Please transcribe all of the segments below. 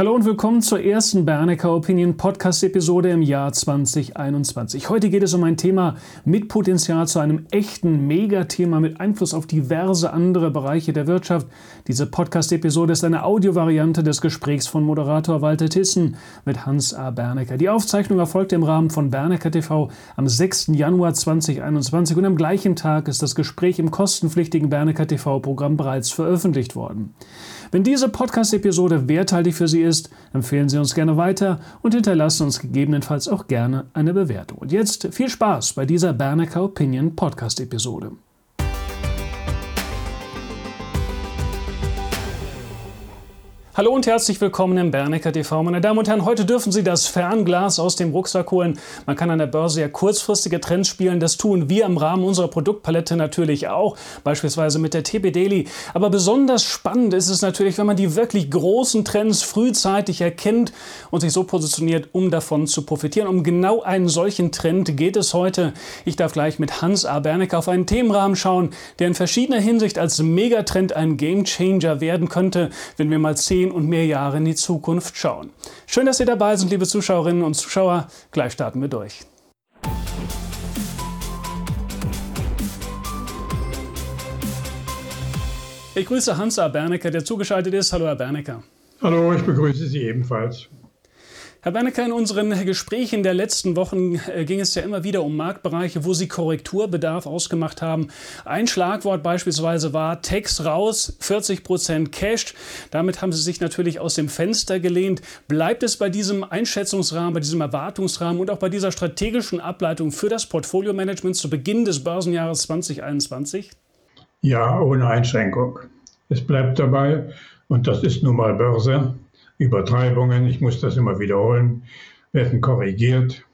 Hallo und willkommen zur ersten Bernecker Opinion Podcast Episode im Jahr 2021. Heute geht es um ein Thema mit Potenzial zu einem echten Megathema mit Einfluss auf diverse andere Bereiche der Wirtschaft. Diese Podcast Episode ist eine Audiovariante des Gesprächs von Moderator Walter Tissen mit Hans A. Bernecker. Die Aufzeichnung erfolgte im Rahmen von Bernecker TV am 6. Januar 2021 und am gleichen Tag ist das Gespräch im kostenpflichtigen Bernecker TV Programm bereits veröffentlicht worden. Wenn diese Podcast-Episode werthaltig für Sie ist, empfehlen Sie uns gerne weiter und hinterlassen uns gegebenenfalls auch gerne eine Bewertung. Und jetzt viel Spaß bei dieser Bernecker Opinion Podcast-Episode. Hallo und herzlich willkommen im Bernecker TV. Meine Damen und Herren, heute dürfen Sie das Fernglas aus dem Rucksack holen. Man kann an der Börse ja kurzfristige Trends spielen. Das tun wir im Rahmen unserer Produktpalette natürlich auch, beispielsweise mit der TB Daily. Aber besonders spannend ist es natürlich, wenn man die wirklich großen Trends frühzeitig erkennt und sich so positioniert, um davon zu profitieren. Um genau einen solchen Trend geht es heute. Ich darf gleich mit Hans A. Bernecker auf einen Themenrahmen schauen, der in verschiedener Hinsicht als Megatrend ein Gamechanger werden könnte, wenn wir mal zehn und mehr Jahre in die Zukunft schauen. Schön, dass Sie dabei sind, liebe Zuschauerinnen und Zuschauer. Gleich starten wir durch. Ich grüße Hans A. Bernecker, der zugeschaltet ist. Hallo, Herr Bernecker. Hallo, ich begrüße Sie ebenfalls. Herr Bernecker, in unseren Gesprächen der letzten Wochen äh, ging es ja immer wieder um Marktbereiche, wo Sie Korrekturbedarf ausgemacht haben. Ein Schlagwort beispielsweise war Text raus, 40 Prozent Cash. Damit haben Sie sich natürlich aus dem Fenster gelehnt. Bleibt es bei diesem Einschätzungsrahmen, bei diesem Erwartungsrahmen und auch bei dieser strategischen Ableitung für das Portfolio-Management zu Beginn des Börsenjahres 2021? Ja, ohne Einschränkung. Es bleibt dabei, und das ist nun mal Börse. Übertreibungen, ich muss das immer wiederholen, werden korrigiert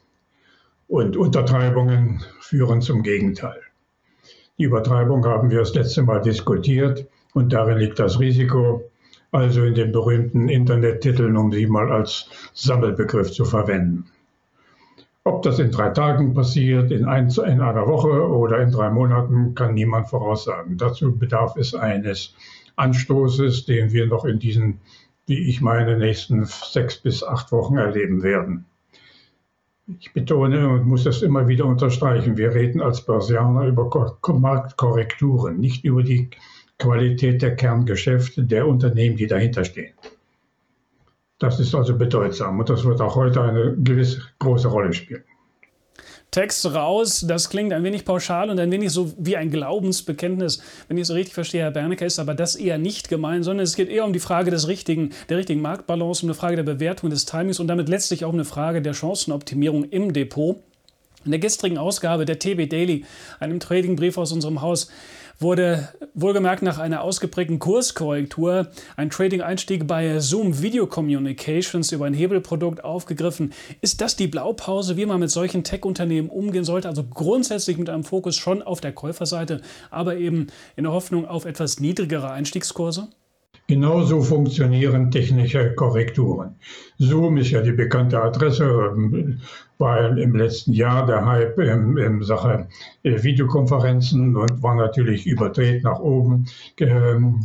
und Untertreibungen führen zum Gegenteil. Die Übertreibung haben wir das letzte Mal diskutiert und darin liegt das Risiko, also in den berühmten Internettiteln, um sie mal als Sammelbegriff zu verwenden. Ob das in drei Tagen passiert, in, ein, in einer Woche oder in drei Monaten, kann niemand voraussagen. Dazu bedarf es eines Anstoßes, den wir noch in diesen wie ich meine nächsten sechs bis acht Wochen erleben werden. Ich betone und muss das immer wieder unterstreichen, wir reden als Börsianer über Marktkorrekturen, nicht über die Qualität der Kerngeschäfte der Unternehmen, die dahinter stehen. Das ist also bedeutsam und das wird auch heute eine gewisse große Rolle spielen. Text raus. Das klingt ein wenig pauschal und ein wenig so wie ein Glaubensbekenntnis. Wenn ich es richtig verstehe, Herr Bernecker, ist aber das eher nicht gemeint, sondern es geht eher um die Frage des richtigen, der richtigen Marktbalance, um eine Frage der Bewertung des Timings und damit letztlich auch eine Frage der Chancenoptimierung im Depot. In der gestrigen Ausgabe der TB Daily, einem Tradingbrief aus unserem Haus, wurde wohlgemerkt nach einer ausgeprägten Kurskorrektur ein Trading-Einstieg bei Zoom Video Communications über ein Hebelprodukt aufgegriffen. Ist das die Blaupause, wie man mit solchen Tech-Unternehmen umgehen sollte? Also grundsätzlich mit einem Fokus schon auf der Käuferseite, aber eben in der Hoffnung auf etwas niedrigere Einstiegskurse? Genauso funktionieren technische Korrekturen. Zoom ist ja die bekannte Adresse, ähm, war im letzten Jahr der Hype in, in Sache äh, Videokonferenzen und war natürlich überdreht nach oben ähm,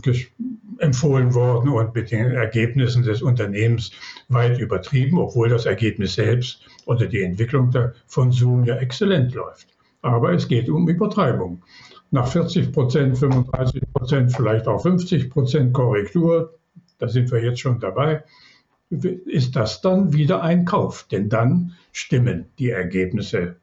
empfohlen worden und mit den Ergebnissen des Unternehmens weit übertrieben, obwohl das Ergebnis selbst oder die Entwicklung von Zoom ja exzellent läuft. Aber es geht um Übertreibung nach 40 Prozent, 35 Prozent, vielleicht auch 50 Prozent Korrektur, da sind wir jetzt schon dabei, ist das dann wieder ein Kauf. Denn dann stimmen die Ergebnisse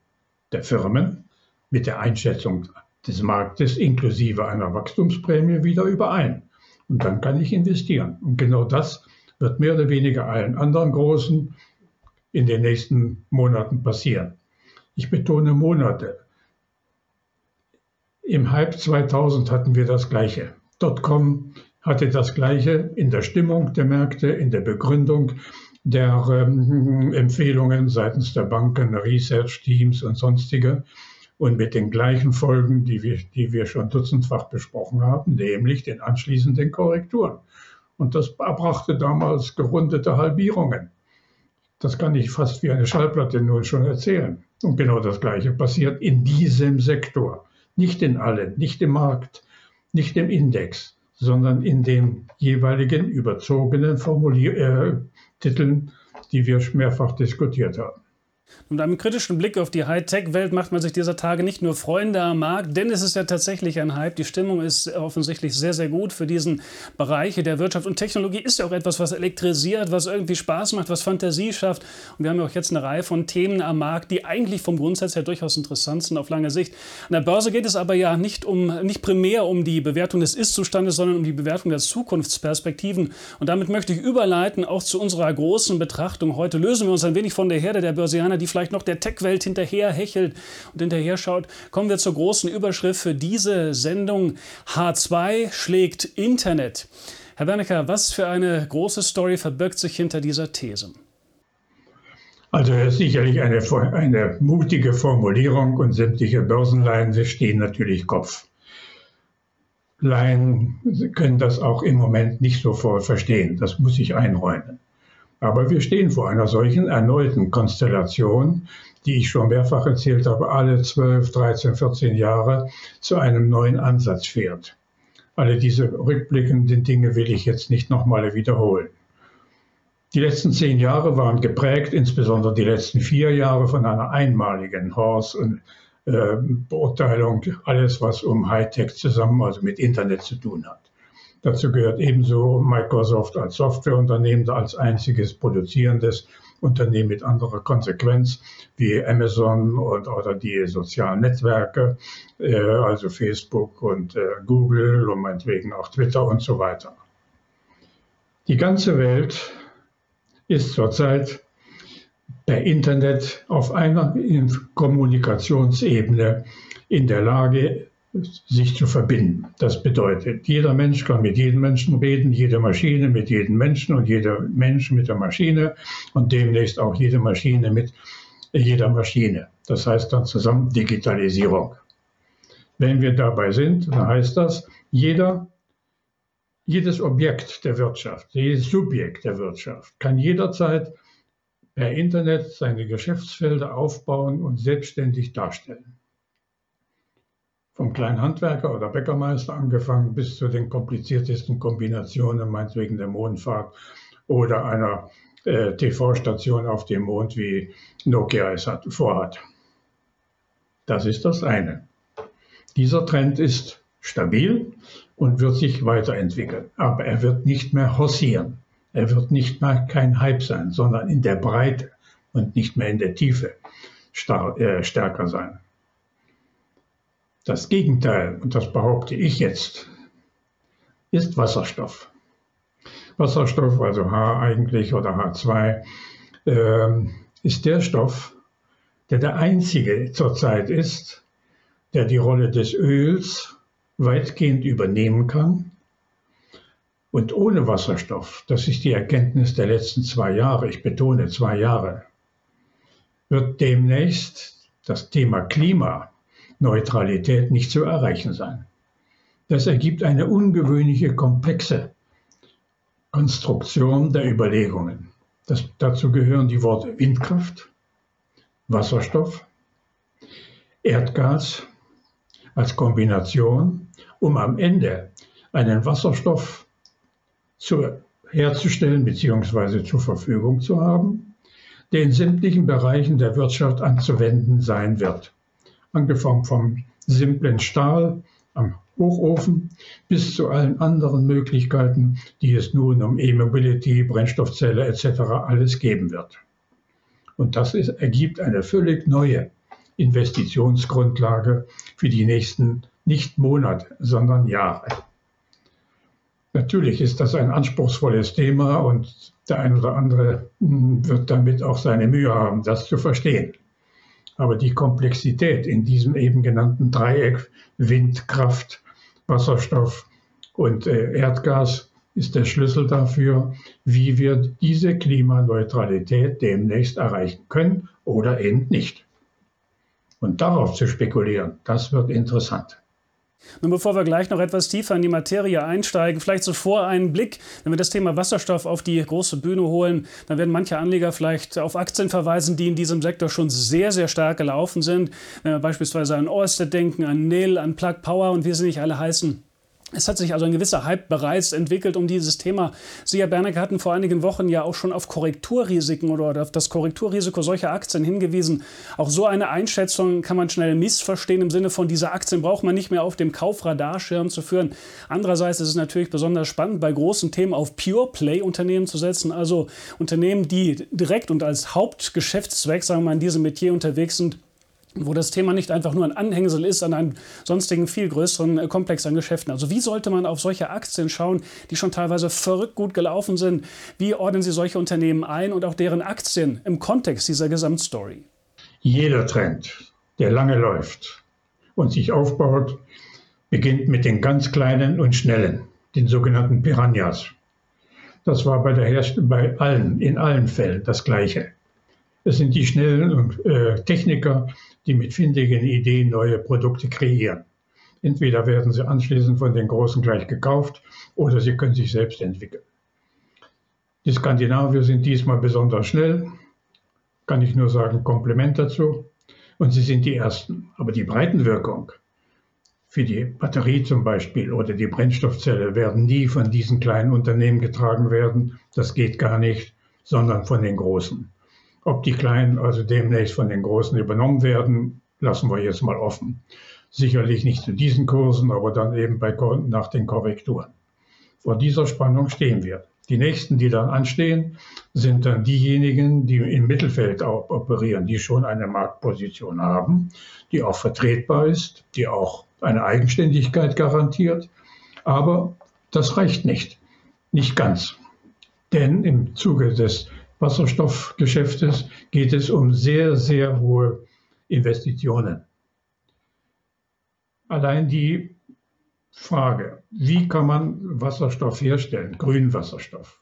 der Firmen mit der Einschätzung des Marktes inklusive einer Wachstumsprämie wieder überein. Und dann kann ich investieren. Und genau das wird mehr oder weniger allen anderen Großen in den nächsten Monaten passieren. Ich betone Monate. Im Hype 2000 hatten wir das Gleiche. Dotcom hatte das Gleiche in der Stimmung der Märkte, in der Begründung der ähm, Empfehlungen seitens der Banken, Research-Teams und sonstige und mit den gleichen Folgen, die wir, die wir schon dutzendfach besprochen haben, nämlich den anschließenden Korrekturen. Und das brachte damals gerundete Halbierungen. Das kann ich fast wie eine Schallplatte nun schon erzählen. Und genau das Gleiche passiert in diesem Sektor. Nicht in allen, nicht im Markt, nicht im Index, sondern in den jeweiligen überzogenen Formulier äh, Titeln, die wir mehrfach diskutiert haben. Mit einem kritischen Blick auf die Hightech-Welt macht man sich dieser Tage nicht nur Freunde am Markt, denn es ist ja tatsächlich ein Hype. Die Stimmung ist offensichtlich sehr, sehr gut für diesen Bereich der Wirtschaft. Und Technologie ist ja auch etwas, was elektrisiert, was irgendwie Spaß macht, was Fantasie schafft. Und wir haben ja auch jetzt eine Reihe von Themen am Markt, die eigentlich vom Grundsatz her durchaus interessant sind auf lange Sicht. An der Börse geht es aber ja nicht, um, nicht primär um die Bewertung des Ist-Zustandes, sondern um die Bewertung der Zukunftsperspektiven. Und damit möchte ich überleiten auch zu unserer großen Betrachtung. Heute lösen wir uns ein wenig von der Herde der Börsianer, die vielleicht noch der Tech-Welt hinterher hechelt und hinterher schaut, kommen wir zur großen Überschrift für diese Sendung. H2 schlägt Internet. Herr Bernecker, was für eine große Story verbirgt sich hinter dieser These? Also sicherlich eine, eine mutige Formulierung und sämtliche Börsenleihen stehen natürlich Kopf. Laien können das auch im Moment nicht so voll verstehen. Das muss ich einräumen. Aber wir stehen vor einer solchen erneuten Konstellation, die ich schon mehrfach erzählt habe, alle 12, 13, 14 Jahre zu einem neuen Ansatz fährt. Alle diese rückblickenden Dinge will ich jetzt nicht nochmal wiederholen. Die letzten zehn Jahre waren geprägt, insbesondere die letzten vier Jahre, von einer einmaligen Horse- und äh, Beurteilung, alles was um Hightech zusammen, also mit Internet zu tun hat. Dazu gehört ebenso Microsoft als Softwareunternehmen, als einziges produzierendes Unternehmen mit anderer Konsequenz wie Amazon und oder die sozialen Netzwerke, äh, also Facebook und äh, Google und meinetwegen auch Twitter und so weiter. Die ganze Welt ist zurzeit per Internet auf einer Kommunikationsebene in der Lage, sich zu verbinden. Das bedeutet, jeder Mensch kann mit jedem Menschen reden, jede Maschine mit jedem Menschen und jeder Mensch mit der Maschine und demnächst auch jede Maschine mit jeder Maschine. Das heißt dann zusammen Digitalisierung. Wenn wir dabei sind, dann heißt das, jeder, jedes Objekt der Wirtschaft, jedes Subjekt der Wirtschaft kann jederzeit per Internet seine Geschäftsfelder aufbauen und selbstständig darstellen vom kleinen Handwerker oder Bäckermeister angefangen bis zu den kompliziertesten Kombinationen, meinetwegen der Mondfahrt oder einer äh, TV-Station auf dem Mond, wie Nokia es hat, vorhat. Das ist das eine. Dieser Trend ist stabil und wird sich weiterentwickeln, aber er wird nicht mehr hossieren. Er wird nicht mehr kein Hype sein, sondern in der Breite und nicht mehr in der Tiefe äh, stärker sein. Das Gegenteil, und das behaupte ich jetzt, ist Wasserstoff. Wasserstoff, also H eigentlich oder H2, äh, ist der Stoff, der der einzige zurzeit ist, der die Rolle des Öls weitgehend übernehmen kann. Und ohne Wasserstoff, das ist die Erkenntnis der letzten zwei Jahre, ich betone zwei Jahre, wird demnächst das Thema Klima Neutralität nicht zu erreichen sein. Das ergibt eine ungewöhnliche, komplexe Konstruktion der Überlegungen. Das, dazu gehören die Worte Windkraft, Wasserstoff, Erdgas als Kombination, um am Ende einen Wasserstoff zu, herzustellen bzw. zur Verfügung zu haben, der in sämtlichen Bereichen der Wirtschaft anzuwenden sein wird angefangen vom simplen Stahl am Hochofen bis zu allen anderen Möglichkeiten, die es nun um E-Mobility, Brennstoffzelle etc. alles geben wird. Und das ist, ergibt eine völlig neue Investitionsgrundlage für die nächsten nicht Monate, sondern Jahre. Natürlich ist das ein anspruchsvolles Thema und der ein oder andere hm, wird damit auch seine Mühe haben, das zu verstehen. Aber die Komplexität in diesem eben genannten Dreieck Wind, Kraft, Wasserstoff und äh, Erdgas ist der Schlüssel dafür, wie wir diese Klimaneutralität demnächst erreichen können oder eben nicht. Und darauf zu spekulieren, das wird interessant. Nun, bevor wir gleich noch etwas tiefer in die Materie einsteigen, vielleicht zuvor einen Blick, wenn wir das Thema Wasserstoff auf die große Bühne holen, dann werden manche Anleger vielleicht auf Aktien verweisen, die in diesem Sektor schon sehr, sehr stark gelaufen sind. Wenn wir beispielsweise an Orsted denken, an Nil, an Plug Power und wie sie nicht alle heißen. Es hat sich also ein gewisser Hype bereits entwickelt um dieses Thema. Sie, Herr Bernecke, hatten vor einigen Wochen ja auch schon auf Korrekturrisiken oder auf das Korrekturrisiko solcher Aktien hingewiesen. Auch so eine Einschätzung kann man schnell missverstehen im Sinne von, diese Aktien braucht man nicht mehr auf dem Kaufradarschirm zu führen. Andererseits ist es natürlich besonders spannend, bei großen Themen auf Pure-Play-Unternehmen zu setzen, also Unternehmen, die direkt und als Hauptgeschäftszweck, sagen wir mal, in diesem Metier unterwegs sind wo das Thema nicht einfach nur ein Anhängsel ist an einem sonstigen viel größeren äh, Komplex an Geschäften. Also wie sollte man auf solche Aktien schauen, die schon teilweise verrückt gut gelaufen sind? Wie ordnen Sie solche Unternehmen ein und auch deren Aktien im Kontext dieser Gesamtstory? Jeder Trend, der lange läuft und sich aufbaut, beginnt mit den ganz kleinen und schnellen, den sogenannten Piranhas. Das war bei, der Herst bei allen, in allen Fällen das Gleiche. Es sind die schnellen äh, Techniker, die mit findigen Ideen neue Produkte kreieren. Entweder werden sie anschließend von den Großen gleich gekauft oder sie können sich selbst entwickeln. Die Skandinavier sind diesmal besonders schnell, kann ich nur sagen, Kompliment dazu. Und sie sind die Ersten. Aber die Breitenwirkung für die Batterie zum Beispiel oder die Brennstoffzelle werden nie von diesen kleinen Unternehmen getragen werden. Das geht gar nicht, sondern von den Großen. Ob die Kleinen also demnächst von den Großen übernommen werden, lassen wir jetzt mal offen. Sicherlich nicht zu diesen Kursen, aber dann eben bei, nach den Korrekturen. Vor dieser Spannung stehen wir. Die nächsten, die dann anstehen, sind dann diejenigen, die im Mittelfeld operieren, die schon eine Marktposition haben, die auch vertretbar ist, die auch eine Eigenständigkeit garantiert. Aber das reicht nicht. Nicht ganz. Denn im Zuge des Wasserstoffgeschäftes geht es um sehr, sehr hohe Investitionen. Allein die Frage, wie kann man Wasserstoff herstellen, grünen Wasserstoff,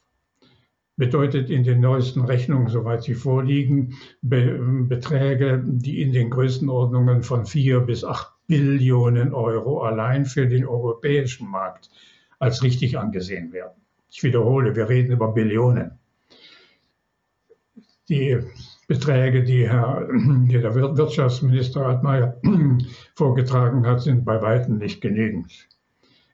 bedeutet in den neuesten Rechnungen, soweit sie vorliegen, Be Beträge, die in den Größenordnungen von 4 bis 8 Billionen Euro allein für den europäischen Markt als richtig angesehen werden. Ich wiederhole, wir reden über Billionen die Beträge, die, Herr, die der Wirtschaftsminister Altmaier vorgetragen hat, sind bei weitem nicht genügend.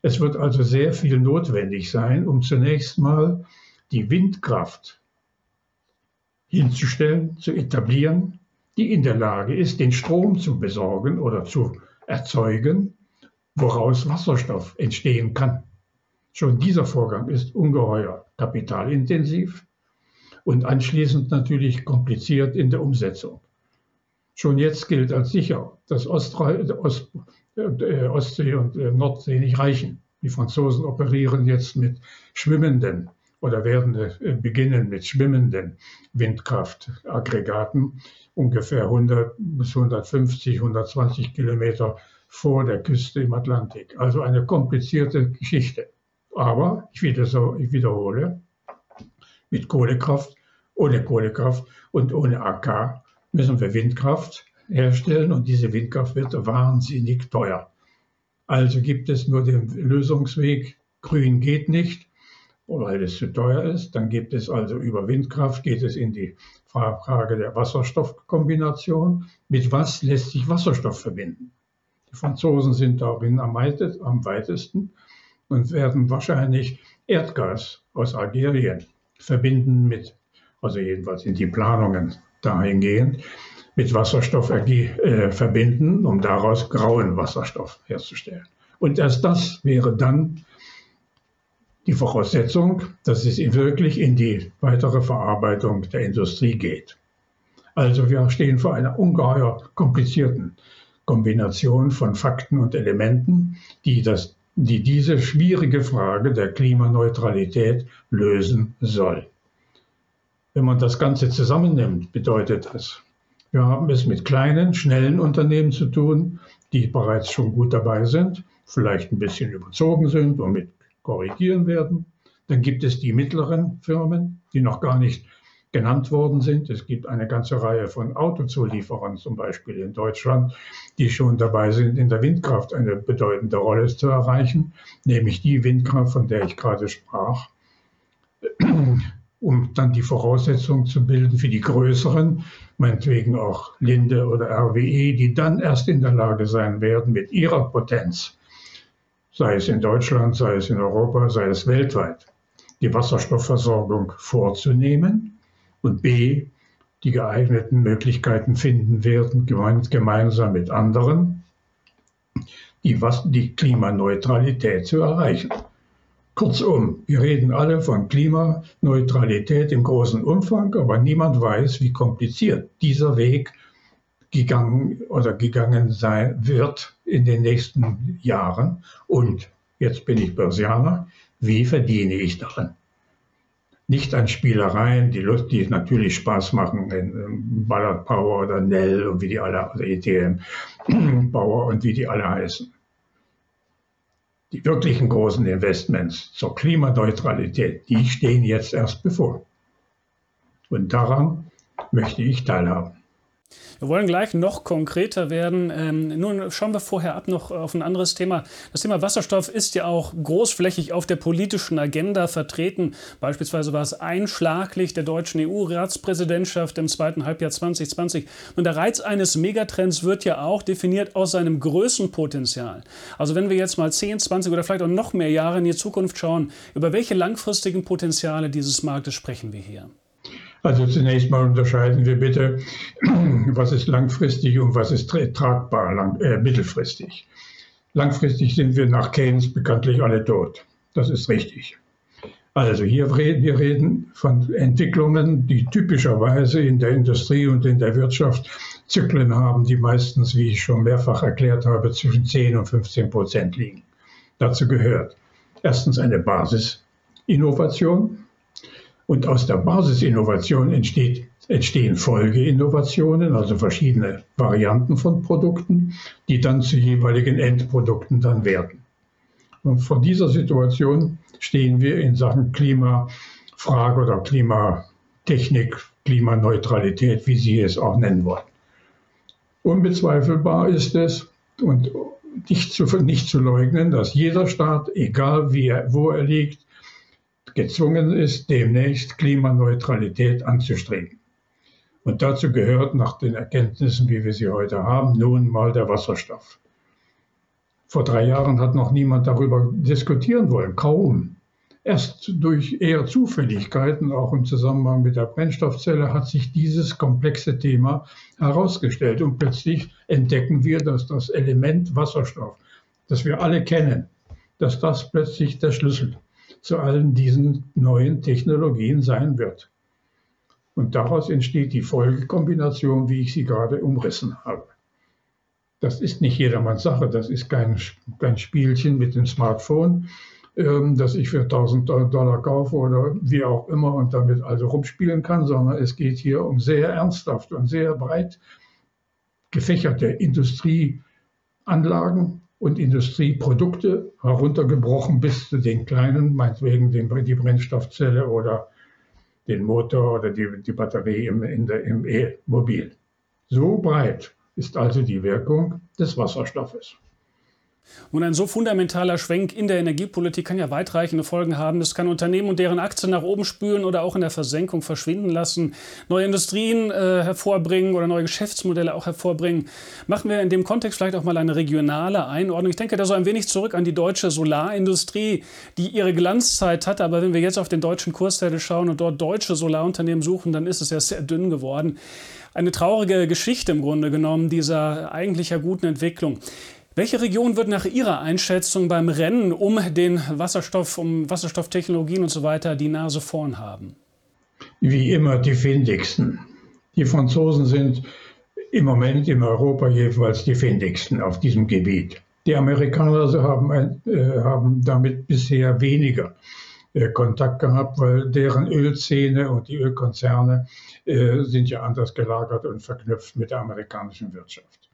Es wird also sehr viel notwendig sein, um zunächst mal die Windkraft hinzustellen, zu etablieren, die in der Lage ist, den Strom zu besorgen oder zu erzeugen, woraus Wasserstoff entstehen kann. Schon dieser Vorgang ist ungeheuer kapitalintensiv und anschließend natürlich kompliziert in der Umsetzung. Schon jetzt gilt als sicher, dass Ostre Ost äh, Ostsee und äh, Nordsee nicht reichen. Die Franzosen operieren jetzt mit schwimmenden oder werden äh, beginnen mit schwimmenden Windkraftaggregaten ungefähr 100 bis 150, 120 Kilometer vor der Küste im Atlantik. Also eine komplizierte Geschichte. Aber ich wiederhole, mit Kohlekraft, ohne Kohlekraft und ohne AK müssen wir Windkraft herstellen und diese Windkraft wird wahnsinnig teuer. Also gibt es nur den Lösungsweg, grün geht nicht, weil es zu teuer ist. Dann gibt es also über Windkraft, geht es in die Frage der Wasserstoffkombination. Mit was lässt sich Wasserstoff verbinden? Die Franzosen sind darin am weitesten und werden wahrscheinlich Erdgas aus Algerien verbinden mit, also jedenfalls in die Planungen dahingehend, mit Wasserstoff äh, verbinden, um daraus grauen Wasserstoff herzustellen. Und erst das wäre dann die Voraussetzung, dass es wirklich in die weitere Verarbeitung der Industrie geht. Also wir stehen vor einer ungeheuer komplizierten Kombination von Fakten und Elementen, die das die diese schwierige Frage der Klimaneutralität lösen soll. Wenn man das Ganze zusammennimmt, bedeutet das, wir haben es mit kleinen, schnellen Unternehmen zu tun, die bereits schon gut dabei sind, vielleicht ein bisschen überzogen sind und mit korrigieren werden. Dann gibt es die mittleren Firmen, die noch gar nicht genannt worden sind. Es gibt eine ganze Reihe von Autozulieferern zum Beispiel in Deutschland, die schon dabei sind, in der Windkraft eine bedeutende Rolle zu erreichen, nämlich die Windkraft, von der ich gerade sprach, um dann die Voraussetzungen zu bilden für die größeren, meinetwegen auch Linde oder RWE, die dann erst in der Lage sein werden, mit ihrer Potenz sei es in Deutschland, sei es in Europa, sei es weltweit, die Wasserstoffversorgung vorzunehmen und b, die geeigneten Möglichkeiten finden werden, gemeinsam mit anderen, die, die Klimaneutralität zu erreichen. Kurzum, wir reden alle von Klimaneutralität im großen Umfang, aber niemand weiß, wie kompliziert dieser Weg gegangen oder gegangen sein wird in den nächsten Jahren. Und jetzt bin ich Börsianer, wie verdiene ich daran? Nicht an Spielereien, die, Lust, die natürlich Spaß machen, in Ballard Power oder Nell und wie die alle, oder ETM Power und wie die alle heißen die wirklichen großen Investments zur Klimaneutralität, die stehen jetzt erst bevor. Und daran möchte ich teilhaben. Wir wollen gleich noch konkreter werden. Ähm, nun schauen wir vorher ab noch auf ein anderes Thema. Das Thema Wasserstoff ist ja auch großflächig auf der politischen Agenda vertreten. Beispielsweise war es einschlaglich der deutschen EU-Ratspräsidentschaft im zweiten Halbjahr 2020. Und der Reiz eines Megatrends wird ja auch definiert aus seinem Größenpotenzial. Also wenn wir jetzt mal 10, 20 oder vielleicht auch noch mehr Jahre in die Zukunft schauen, über welche langfristigen Potenziale dieses Marktes sprechen wir hier? Also zunächst mal unterscheiden wir bitte, was ist langfristig und was ist tragbar lang, äh, mittelfristig. Langfristig sind wir nach Keynes bekanntlich alle tot. Das ist richtig. Also hier reden wir reden von Entwicklungen, die typischerweise in der Industrie und in der Wirtschaft Zyklen haben, die meistens, wie ich schon mehrfach erklärt habe, zwischen 10 und 15 Prozent liegen. Dazu gehört erstens eine Basisinnovation, und aus der Basisinnovation entsteht, entstehen Folgeinnovationen, also verschiedene Varianten von Produkten, die dann zu jeweiligen Endprodukten dann werden. Und vor dieser Situation stehen wir in Sachen Klimafrage oder Klimatechnik, Klimaneutralität, wie Sie es auch nennen wollen. Unbezweifelbar ist es und nicht zu, nicht zu leugnen, dass jeder Staat, egal wie er, wo er liegt, gezwungen ist, demnächst Klimaneutralität anzustreben. Und dazu gehört nach den Erkenntnissen, wie wir sie heute haben, nun mal der Wasserstoff. Vor drei Jahren hat noch niemand darüber diskutieren wollen, kaum. Erst durch eher Zufälligkeiten, auch im Zusammenhang mit der Brennstoffzelle, hat sich dieses komplexe Thema herausgestellt. Und plötzlich entdecken wir, dass das Element Wasserstoff, das wir alle kennen, dass das plötzlich der Schlüssel zu allen diesen neuen Technologien sein wird. Und daraus entsteht die Folgekombination, wie ich sie gerade umrissen habe. Das ist nicht jedermanns Sache, das ist kein, kein Spielchen mit dem Smartphone, ähm, das ich für 1000 Dollar kaufe oder wie auch immer und damit also rumspielen kann, sondern es geht hier um sehr ernsthaft und sehr breit gefächerte Industrieanlagen, und Industrieprodukte heruntergebrochen bis zu den kleinen, meinetwegen den, die Brennstoffzelle oder den Motor oder die, die Batterie im, im E-Mobil. So breit ist also die Wirkung des Wasserstoffes. Und ein so fundamentaler Schwenk in der Energiepolitik kann ja weitreichende Folgen haben. Das kann Unternehmen und deren Aktien nach oben spülen oder auch in der Versenkung verschwinden lassen, neue Industrien äh, hervorbringen oder neue Geschäftsmodelle auch hervorbringen. Machen wir in dem Kontext vielleicht auch mal eine regionale Einordnung. Ich denke da so ein wenig zurück an die deutsche Solarindustrie, die ihre Glanzzeit hatte. Aber wenn wir jetzt auf den deutschen Kurszettel schauen und dort deutsche Solarunternehmen suchen, dann ist es ja sehr dünn geworden. Eine traurige Geschichte im Grunde genommen dieser eigentlich ja guten Entwicklung. Welche Region wird nach Ihrer Einschätzung beim Rennen um den Wasserstoff, um Wasserstofftechnologien und so weiter die Nase vorn haben? Wie immer die findigsten. Die Franzosen sind im Moment in Europa jeweils die findigsten auf diesem Gebiet. Die Amerikaner haben, äh, haben damit bisher weniger äh, Kontakt gehabt, weil deren Ölszene und die Ölkonzerne äh, sind ja anders gelagert und verknüpft mit der amerikanischen Wirtschaft.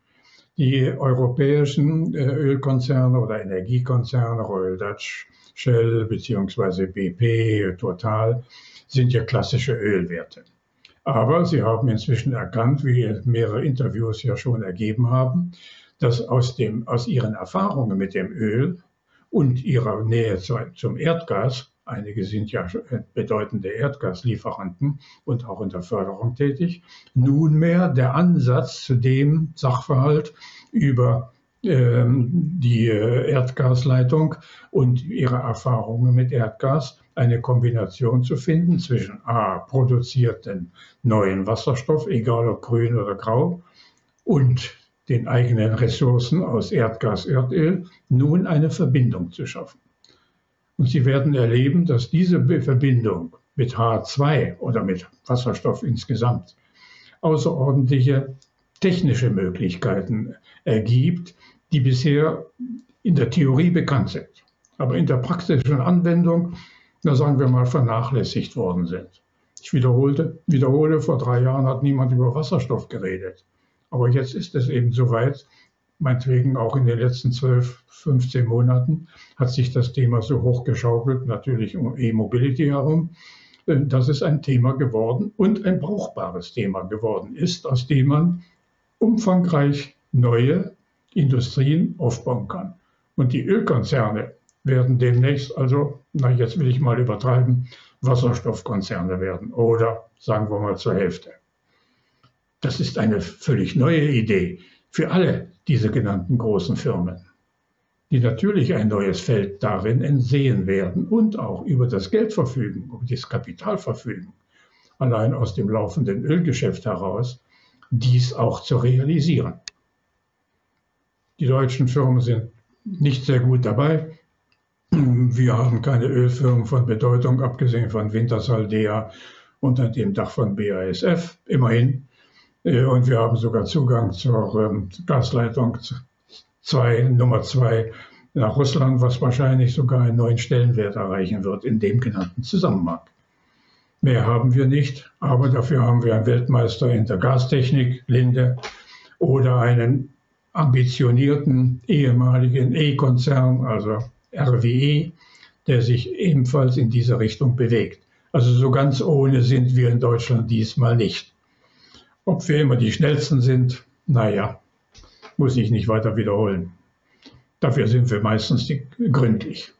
Die europäischen äh, Ölkonzerne oder Energiekonzerne, Royal Dutch Shell bzw. BP, Total, sind ja klassische Ölwerte. Aber sie haben inzwischen erkannt, wie mehrere Interviews ja schon ergeben haben, dass aus, dem, aus ihren Erfahrungen mit dem Öl und ihrer Nähe zu, zum Erdgas einige sind ja bedeutende Erdgaslieferanten und auch in der Förderung tätig, nunmehr der Ansatz zu dem Sachverhalt über ähm, die äh, Erdgasleitung und ihre Erfahrungen mit Erdgas eine Kombination zu finden zwischen A, produzierten neuen Wasserstoff, egal ob grün oder grau, und den eigenen Ressourcen aus Erdgas, Erdöl, nun eine Verbindung zu schaffen. Und Sie werden erleben, dass diese Verbindung mit H2 oder mit Wasserstoff insgesamt außerordentliche technische Möglichkeiten ergibt, die bisher in der Theorie bekannt sind, aber in der praktischen Anwendung, na sagen wir mal, vernachlässigt worden sind. Ich wiederholte, wiederhole, vor drei Jahren hat niemand über Wasserstoff geredet. Aber jetzt ist es eben soweit, meinetwegen auch in den letzten 12, 15 Monaten hat sich das Thema so hochgeschaukelt, natürlich um E-Mobility herum, äh, dass es ein Thema geworden und ein brauchbares Thema geworden ist, aus dem man umfangreich neue Industrien aufbauen kann. Und die Ölkonzerne werden demnächst also, na jetzt will ich mal übertreiben, Wasserstoffkonzerne werden oder sagen wir mal zur Hälfte. Das ist eine völlig neue Idee für alle diese genannten großen Firmen, die natürlich ein neues Feld darin entsehen werden und auch über das Geld verfügen, über das Kapital verfügen, allein aus dem laufenden Ölgeschäft heraus, dies auch zu realisieren. Die deutschen Firmen sind nicht sehr gut dabei. Wir haben keine Ölfirmen von Bedeutung, abgesehen von Wintersaldea unter dem Dach von BASF, immerhin. Äh, und wir haben sogar Zugang zur ähm, Gasleitung 2, Nummer 2 nach Russland, was wahrscheinlich sogar einen neuen Stellenwert erreichen wird in dem genannten Zusammenhang. Mehr haben wir nicht, aber dafür haben wir einen Weltmeister in der Gastechnik, Linde, oder einen ambitionierten ehemaligen E-Konzern, also RWE, der sich ebenfalls in diese Richtung bewegt. Also so ganz ohne sind wir in Deutschland diesmal nicht. Ob wir immer die Schnellsten sind, naja, muss ich nicht weiter wiederholen. Dafür sind wir meistens gründlich.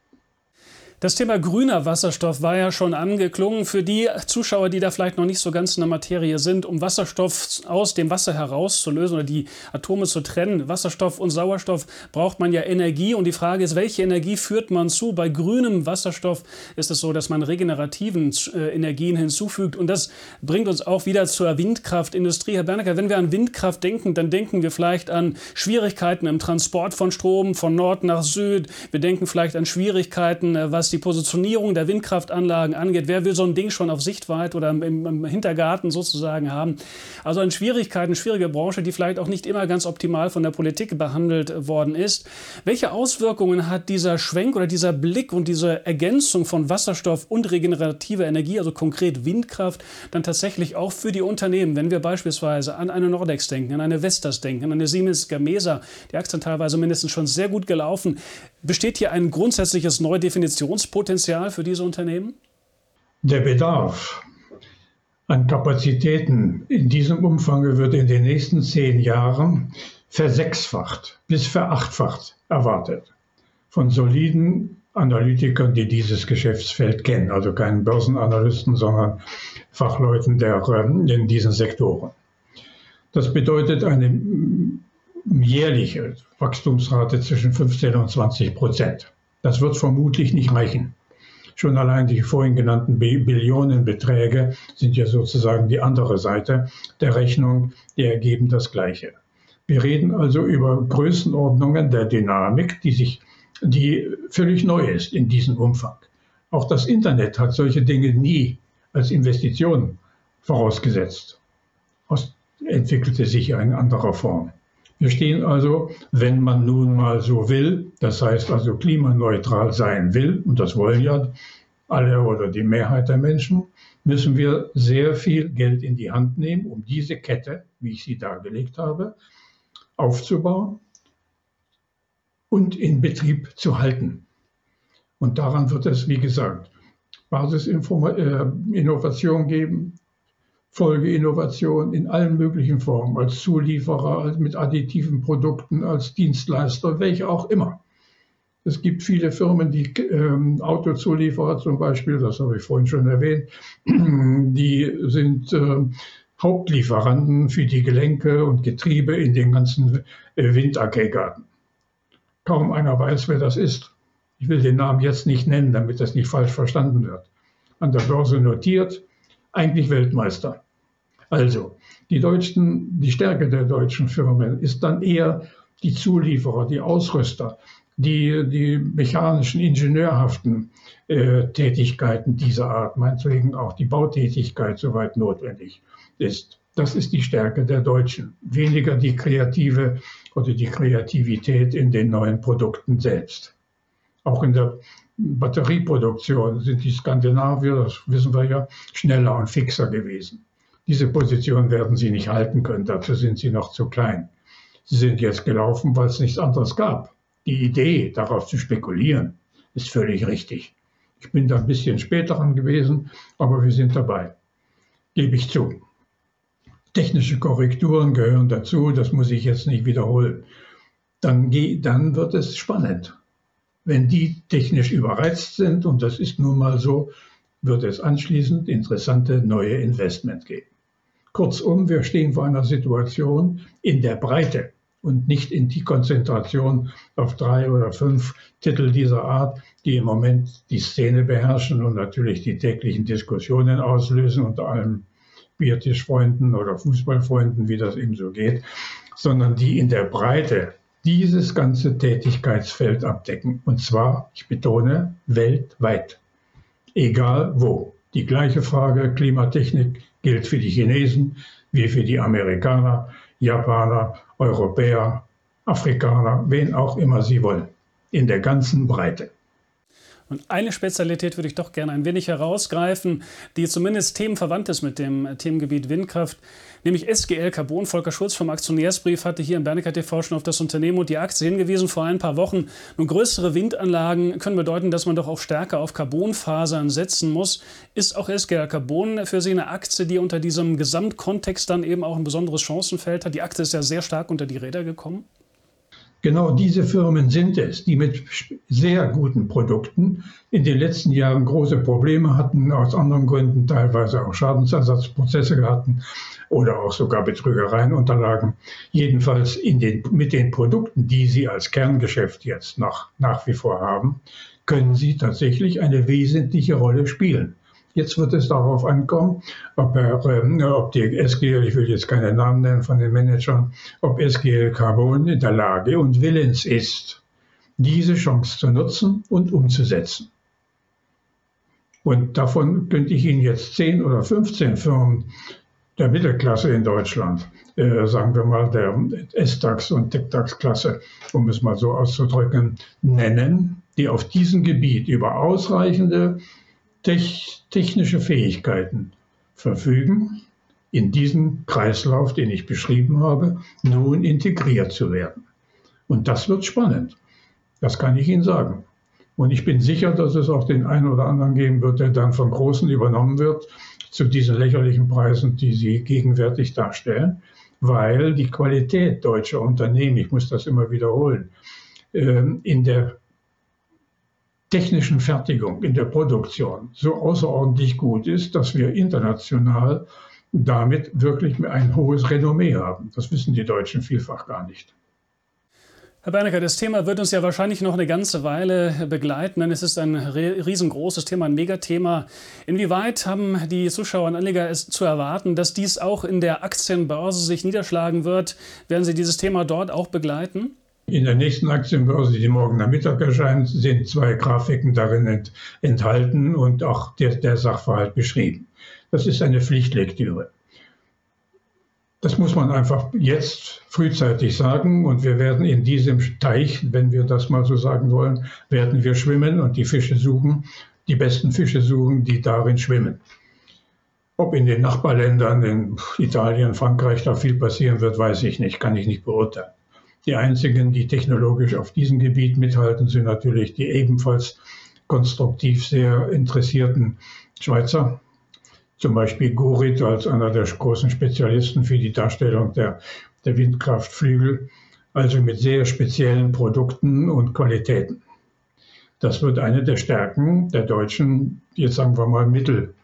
Das Thema grüner Wasserstoff war ja schon angeklungen. Für die Zuschauer, die da vielleicht noch nicht so ganz in der Materie sind, um Wasserstoff aus dem Wasser herauszulösen oder die Atome zu trennen, Wasserstoff und Sauerstoff, braucht man ja Energie. Und die Frage ist, welche Energie führt man zu? Bei grünem Wasserstoff ist es so, dass man regenerativen äh, Energien hinzufügt. Und das bringt uns auch wieder zur Windkraftindustrie. Herr Bernecker, wenn wir an Windkraft denken, dann denken wir vielleicht an Schwierigkeiten im Transport von Strom von Nord nach Süd. Wir denken vielleicht an Schwierigkeiten, äh, was was die Positionierung der Windkraftanlagen angeht. Wer will so ein Ding schon auf Sichtweite oder im, im Hintergarten sozusagen haben? Also an Schwierigkeiten, schwierige Branche, die vielleicht auch nicht immer ganz optimal von der Politik behandelt worden ist. Welche Auswirkungen hat dieser Schwenk oder dieser Blick und diese Ergänzung von Wasserstoff und regenerativer Energie, also konkret Windkraft, dann tatsächlich auch für die Unternehmen, wenn wir beispielsweise an eine Nordex denken, an eine Vestas denken, an eine Siemens Gamesa, die Aktien teilweise mindestens schon sehr gut gelaufen. Besteht hier ein grundsätzliches Neudefinitionspotenzial für diese Unternehmen? Der Bedarf an Kapazitäten in diesem Umfang wird in den nächsten zehn Jahren versechsfacht bis verachtfacht erwartet. Von soliden Analytikern, die dieses Geschäftsfeld kennen, also keinen Börsenanalysten, sondern Fachleuten der, ähm, in diesen Sektoren. Das bedeutet eine jährliche Wachstumsrate zwischen 15 und 20 Prozent. Das wird vermutlich nicht reichen. Schon allein die vorhin genannten Billionenbeträge sind ja sozusagen die andere Seite der Rechnung, die ergeben das Gleiche. Wir reden also über Größenordnungen der Dynamik, die sich, die völlig neu ist in diesem Umfang. Auch das Internet hat solche Dinge nie als Investition vorausgesetzt. Es entwickelte sich in anderer Form. Wir stehen also, wenn man nun mal so will, das heißt also klimaneutral sein will, und das wollen ja alle oder die Mehrheit der Menschen, müssen wir sehr viel Geld in die Hand nehmen, um diese Kette, wie ich sie dargelegt habe, aufzubauen und in Betrieb zu halten. Und daran wird es, wie gesagt, Basisinnovation äh, geben, Folgeinnovation in allen möglichen Formen, als Zulieferer, mit additiven Produkten, als Dienstleister, welche auch immer. Es gibt viele Firmen, die ähm, Autozulieferer zum Beispiel, das habe ich vorhin schon erwähnt, die sind äh, Hauptlieferanten für die Gelenke und Getriebe in den ganzen äh, Windaggregaten. Kaum einer weiß, wer das ist. Ich will den Namen jetzt nicht nennen, damit das nicht falsch verstanden wird. An der Börse notiert, eigentlich Weltmeister. Also, die Deutschen, die Stärke der deutschen Firmen ist dann eher die Zulieferer, die Ausrüster, die, die mechanischen, ingenieurhaften äh, Tätigkeiten dieser Art, meinetwegen auch die Bautätigkeit, soweit notwendig ist. Das ist die Stärke der Deutschen. Weniger die kreative oder die Kreativität in den neuen Produkten selbst. Auch in der Batterieproduktion sind die Skandinavier, das wissen wir ja, schneller und fixer gewesen. Diese Position werden sie nicht halten können, dazu sind sie noch zu klein. Sie sind jetzt gelaufen, weil es nichts anderes gab. Die Idee, darauf zu spekulieren, ist völlig richtig. Ich bin da ein bisschen später dran gewesen, aber wir sind dabei. Gebe ich zu. Technische Korrekturen gehören dazu, das muss ich jetzt nicht wiederholen. Dann, dann wird es spannend. Wenn die technisch überreizt sind, und das ist nun mal so, wird es anschließend interessante neue Investment geben. Kurzum, wir stehen vor einer Situation in der Breite und nicht in die Konzentration auf drei oder fünf Titel dieser Art, die im Moment die Szene beherrschen und natürlich die täglichen Diskussionen auslösen, unter allem Biertischfreunden oder Fußballfreunden, wie das eben so geht, sondern die in der Breite dieses ganze Tätigkeitsfeld abdecken. Und zwar, ich betone, weltweit. Egal wo. Die gleiche Frage Klimatechnik gilt für die Chinesen wie für die Amerikaner, Japaner, Europäer, Afrikaner, wen auch immer sie wollen. In der ganzen Breite. Und eine Spezialität würde ich doch gerne ein wenig herausgreifen, die zumindest themenverwandt ist mit dem Themengebiet Windkraft, nämlich SGL Carbon. Volker Schulz vom Aktionärsbrief hatte hier im Bernecker TV schon auf das Unternehmen und die Aktie hingewiesen vor ein paar Wochen. Nun größere Windanlagen können bedeuten, dass man doch auch stärker auf Carbonfasern setzen muss. Ist auch SGL Carbon für Sie eine Aktie, die unter diesem Gesamtkontext dann eben auch ein besonderes Chancenfeld hat? Die Aktie ist ja sehr stark unter die Räder gekommen. Genau diese Firmen sind es, die mit sehr guten Produkten in den letzten Jahren große Probleme hatten, aus anderen Gründen teilweise auch Schadensersatzprozesse hatten oder auch sogar Betrügereien unterlagen. Jedenfalls den, mit den Produkten, die sie als Kerngeschäft jetzt noch nach wie vor haben, können sie tatsächlich eine wesentliche Rolle spielen. Jetzt wird es darauf ankommen, ob, er, äh, ob die SGL, ich will jetzt keine Namen nennen von den Managern, ob SGL Carbon in der Lage und willens ist, diese Chance zu nutzen und umzusetzen. Und davon könnte ich Ihnen jetzt 10 oder 15 Firmen der Mittelklasse in Deutschland, äh, sagen wir mal der S-DAX und TechDAX-Klasse, um es mal so auszudrücken, nennen, die auf diesem Gebiet über ausreichende technische Fähigkeiten verfügen, in diesen Kreislauf, den ich beschrieben habe, nun integriert zu werden. Und das wird spannend. Das kann ich Ihnen sagen. Und ich bin sicher, dass es auch den einen oder anderen geben wird, der dann von Großen übernommen wird zu diesen lächerlichen Preisen, die sie gegenwärtig darstellen, weil die Qualität deutscher Unternehmen, ich muss das immer wiederholen, ähm, in der technischen Fertigung, in der Produktion so außerordentlich gut ist, dass wir international damit wirklich ein hohes Renommee haben. Das wissen die Deutschen vielfach gar nicht. Herr Bernecker, das Thema wird uns ja wahrscheinlich noch eine ganze Weile begleiten, denn es ist ein riesengroßes Thema, ein Megathema. Inwieweit haben die Zuschauer und Anleger es zu erwarten, dass dies auch in der Aktienbörse sich niederschlagen wird? Werden Sie dieses Thema dort auch begleiten? In der nächsten Aktienbörse, die morgen Nachmittag erscheint, sind zwei Grafiken darin ent, enthalten und auch der, der Sachverhalt beschrieben. Das ist eine Pflichtlektüre. Das muss man einfach jetzt frühzeitig sagen und wir werden in diesem Teich, wenn wir das mal so sagen wollen, werden wir schwimmen und die Fische suchen, die besten Fische suchen, die darin schwimmen. Ob in den Nachbarländern, in Italien, Frankreich da viel passieren wird, weiß ich nicht, kann ich nicht beurteilen. Die einzigen, die technologisch auf diesem Gebiet mithalten, sind natürlich die ebenfalls konstruktiv sehr interessierten Schweizer. Zum Beispiel Gurit als einer der großen Spezialisten für die Darstellung der, der Windkraftflügel, also mit sehr speziellen Produkten und Qualitäten. Das wird eine der Stärken der deutschen, jetzt sagen wir mal mittelgroßen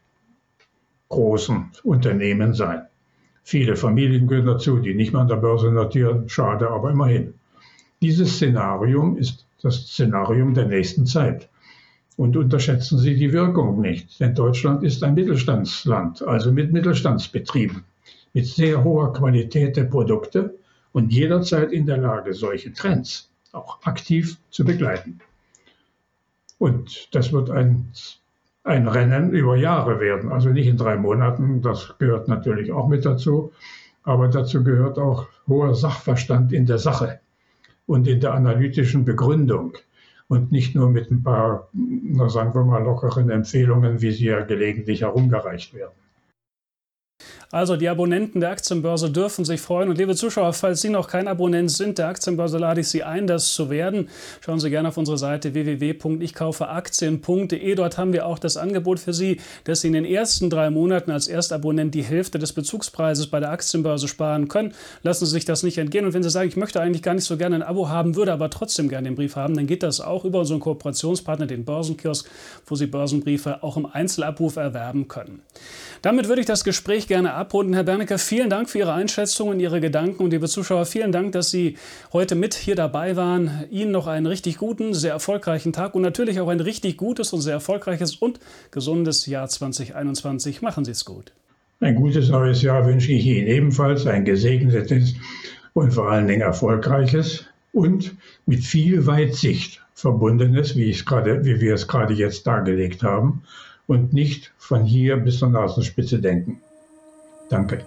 Unternehmen sein. Viele Familien gehören dazu, die nicht mehr an der Börse notieren. Schade, aber immerhin. Dieses Szenarium ist das Szenarium der nächsten Zeit. Und unterschätzen Sie die Wirkung nicht, denn Deutschland ist ein Mittelstandsland, also mit Mittelstandsbetrieben, mit sehr hoher Qualität der Produkte und jederzeit in der Lage, solche Trends auch aktiv zu begleiten. Und das wird ein, ein Rennen über Jahre werden, also nicht in drei Monaten, das gehört natürlich auch mit dazu, aber dazu gehört auch hoher Sachverstand in der Sache und in der analytischen Begründung und nicht nur mit ein paar, na sagen wir mal, lockeren Empfehlungen, wie sie ja gelegentlich herumgereicht werden. Also die Abonnenten der Aktienbörse dürfen sich freuen. Und liebe Zuschauer, falls Sie noch kein Abonnent sind der Aktienbörse, lade ich Sie ein, das zu werden. Schauen Sie gerne auf unsere Seite www.ichkaufeaktien.de. Dort haben wir auch das Angebot für Sie, dass Sie in den ersten drei Monaten als Erstabonnent die Hälfte des Bezugspreises bei der Aktienbörse sparen können. Lassen Sie sich das nicht entgehen. Und wenn Sie sagen, ich möchte eigentlich gar nicht so gerne ein Abo haben, würde aber trotzdem gerne den Brief haben, dann geht das auch über unseren Kooperationspartner, den Börsenkiosk, wo Sie Börsenbriefe auch im Einzelabruf erwerben können. Damit würde ich das Gespräch gerne abrunden. Herr Bernecker, vielen Dank für Ihre Einschätzungen, Ihre Gedanken und liebe Zuschauer, vielen Dank, dass Sie heute mit hier dabei waren. Ihnen noch einen richtig guten, sehr erfolgreichen Tag und natürlich auch ein richtig gutes und sehr erfolgreiches und gesundes Jahr 2021. Machen Sie es gut. Ein gutes neues Jahr wünsche ich Ihnen ebenfalls, ein gesegnetes und vor allen Dingen erfolgreiches und mit viel Weitsicht verbundenes, wie, grade, wie wir es gerade jetzt dargelegt haben und nicht von hier bis zur Nasenspitze denken. Danke.